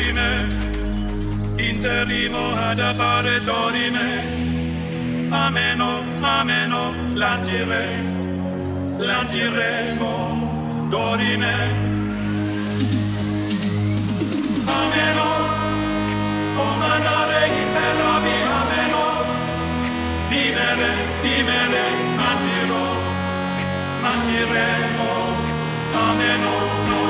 dorime, interrimo ad appare dorime, ameno, ameno, lancire, lanciremo dorime. Ameno, comandare imperami, ameno, vivere, vivere, mangerò, mangiremo, ameno.